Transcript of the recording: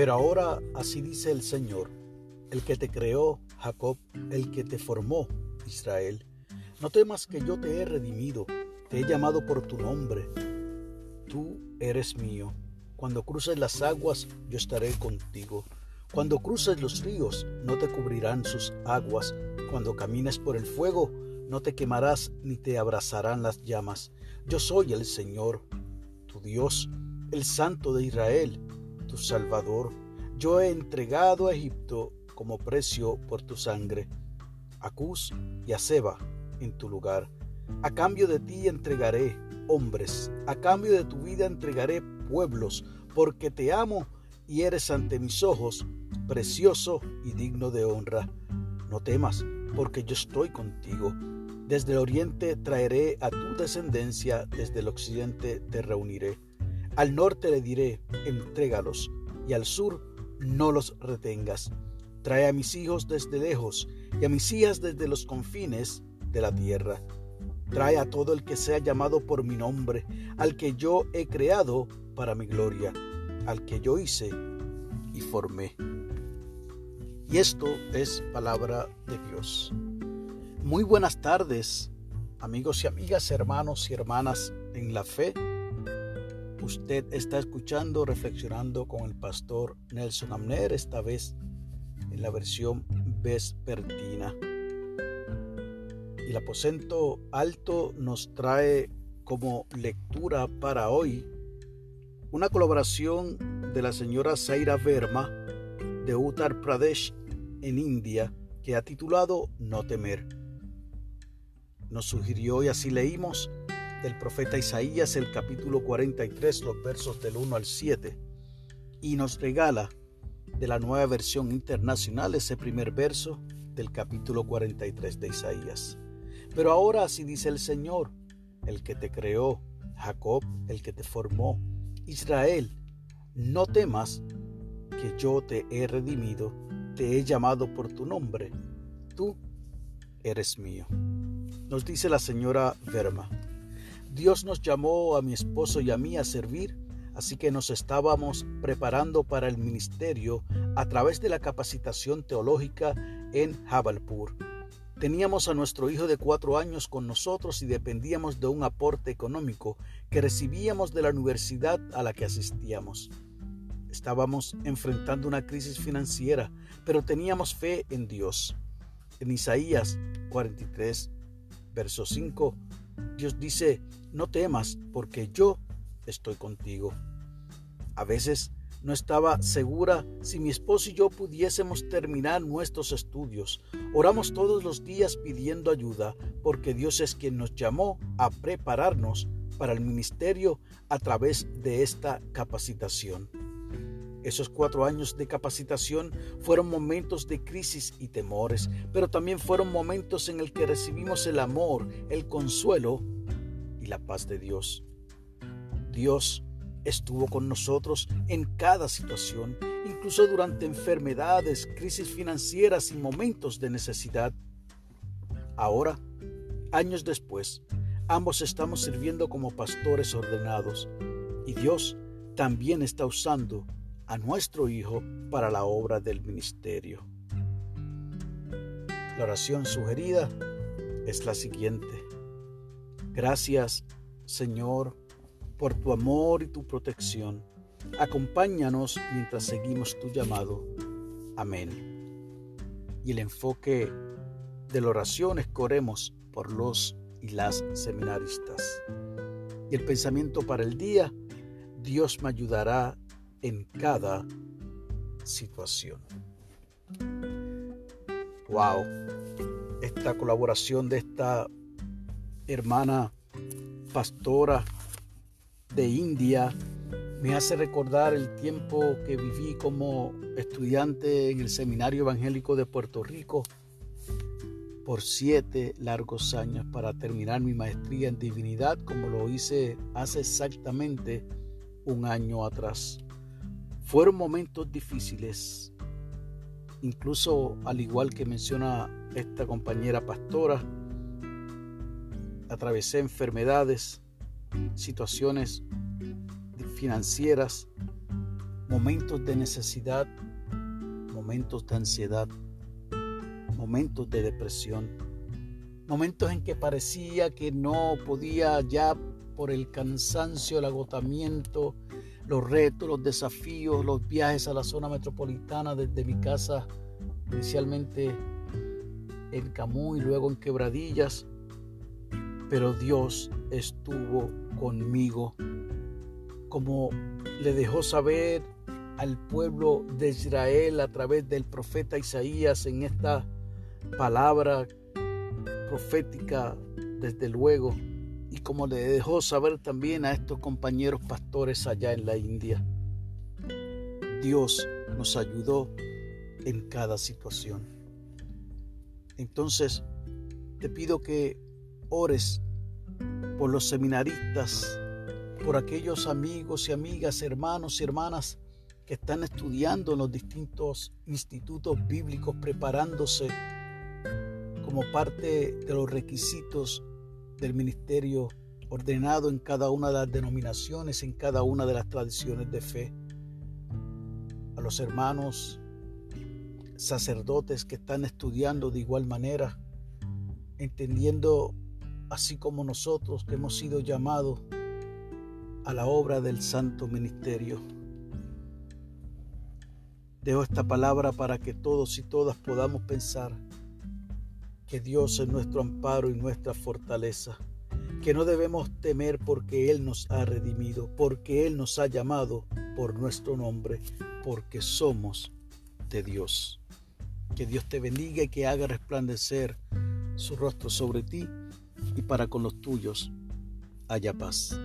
Pero ahora así dice el Señor, el que te creó, Jacob, el que te formó, Israel. No temas que yo te he redimido, te he llamado por tu nombre. Tú eres mío. Cuando cruces las aguas, yo estaré contigo. Cuando cruces los ríos, no te cubrirán sus aguas. Cuando camines por el fuego, no te quemarás ni te abrazarán las llamas. Yo soy el Señor, tu Dios, el Santo de Israel, tu Salvador. Yo he entregado a Egipto como precio por tu sangre, a Cus y a Seba en tu lugar. A cambio de ti entregaré hombres, a cambio de tu vida entregaré pueblos, porque te amo y eres ante mis ojos precioso y digno de honra. No temas, porque yo estoy contigo. Desde el oriente traeré a tu descendencia, desde el occidente te reuniré. Al norte le diré, entrégalos, y al sur no los retengas. Trae a mis hijos desde lejos y a mis hijas desde los confines de la tierra. Trae a todo el que sea llamado por mi nombre, al que yo he creado para mi gloria, al que yo hice y formé. Y esto es palabra de Dios. Muy buenas tardes, amigos y amigas, hermanos y hermanas en la fe. Usted está escuchando, reflexionando con el pastor Nelson Amner, esta vez en la versión vespertina. El aposento alto nos trae como lectura para hoy una colaboración de la señora Zaira Verma de Uttar Pradesh en India que ha titulado No temer. Nos sugirió y así leímos del profeta Isaías el capítulo 43 los versos del 1 al 7 y nos regala de la nueva versión internacional ese primer verso del capítulo 43 de Isaías. Pero ahora así dice el Señor, el que te creó, Jacob, el que te formó, Israel, no temas que yo te he redimido, te he llamado por tu nombre, tú eres mío. Nos dice la señora Verma, Dios nos llamó a mi esposo y a mí a servir, así que nos estábamos preparando para el ministerio a través de la capacitación teológica en Jabalpur Teníamos a nuestro hijo de cuatro años con nosotros y dependíamos de un aporte económico que recibíamos de la universidad a la que asistíamos. Estábamos enfrentando una crisis financiera, pero teníamos fe en Dios. En Isaías 43, verso 5, Dios dice, no temas porque yo estoy contigo. A veces no estaba segura si mi esposo y yo pudiésemos terminar nuestros estudios. Oramos todos los días pidiendo ayuda porque Dios es quien nos llamó a prepararnos para el ministerio a través de esta capacitación. Esos cuatro años de capacitación fueron momentos de crisis y temores, pero también fueron momentos en el que recibimos el amor, el consuelo y la paz de Dios. Dios estuvo con nosotros en cada situación, incluso durante enfermedades, crisis financieras y momentos de necesidad. Ahora, años después, ambos estamos sirviendo como pastores ordenados y Dios también está usando a nuestro Hijo para la obra del ministerio. La oración sugerida es la siguiente. Gracias, Señor, por tu amor y tu protección. Acompáñanos mientras seguimos tu llamado. Amén. Y el enfoque de la oración es corremos por los y las seminaristas. Y el pensamiento para el día, Dios me ayudará en cada situación. Wow, esta colaboración de esta hermana pastora de India me hace recordar el tiempo que viví como estudiante en el Seminario Evangélico de Puerto Rico por siete largos años para terminar mi maestría en divinidad como lo hice hace exactamente un año atrás. Fueron momentos difíciles, incluso al igual que menciona esta compañera pastora, atravesé enfermedades, situaciones financieras momentos de necesidad, momentos de ansiedad, momentos de depresión, momentos en que parecía que no podía ya por el cansancio, el agotamiento, los retos, los desafíos, los viajes a la zona metropolitana desde mi casa, inicialmente en Camuy, luego en Quebradillas, pero Dios estuvo conmigo, como le dejó saber al pueblo de Israel a través del profeta Isaías en esta palabra profética, desde luego y como le dejó saber también a estos compañeros pastores allá en la India. Dios nos ayudó en cada situación. Entonces, te pido que ores por los seminaristas, por aquellos amigos y amigas, hermanos y hermanas que están estudiando en los distintos institutos bíblicos, preparándose como parte de los requisitos del ministerio ordenado en cada una de las denominaciones, en cada una de las tradiciones de fe. A los hermanos sacerdotes que están estudiando de igual manera, entendiendo así como nosotros que hemos sido llamados a la obra del santo ministerio. Dejo esta palabra para que todos y todas podamos pensar que Dios es nuestro amparo y nuestra fortaleza, que no debemos temer porque Él nos ha redimido, porque Él nos ha llamado por nuestro nombre, porque somos de Dios. Que Dios te bendiga y que haga resplandecer su rostro sobre ti y para con los tuyos haya paz.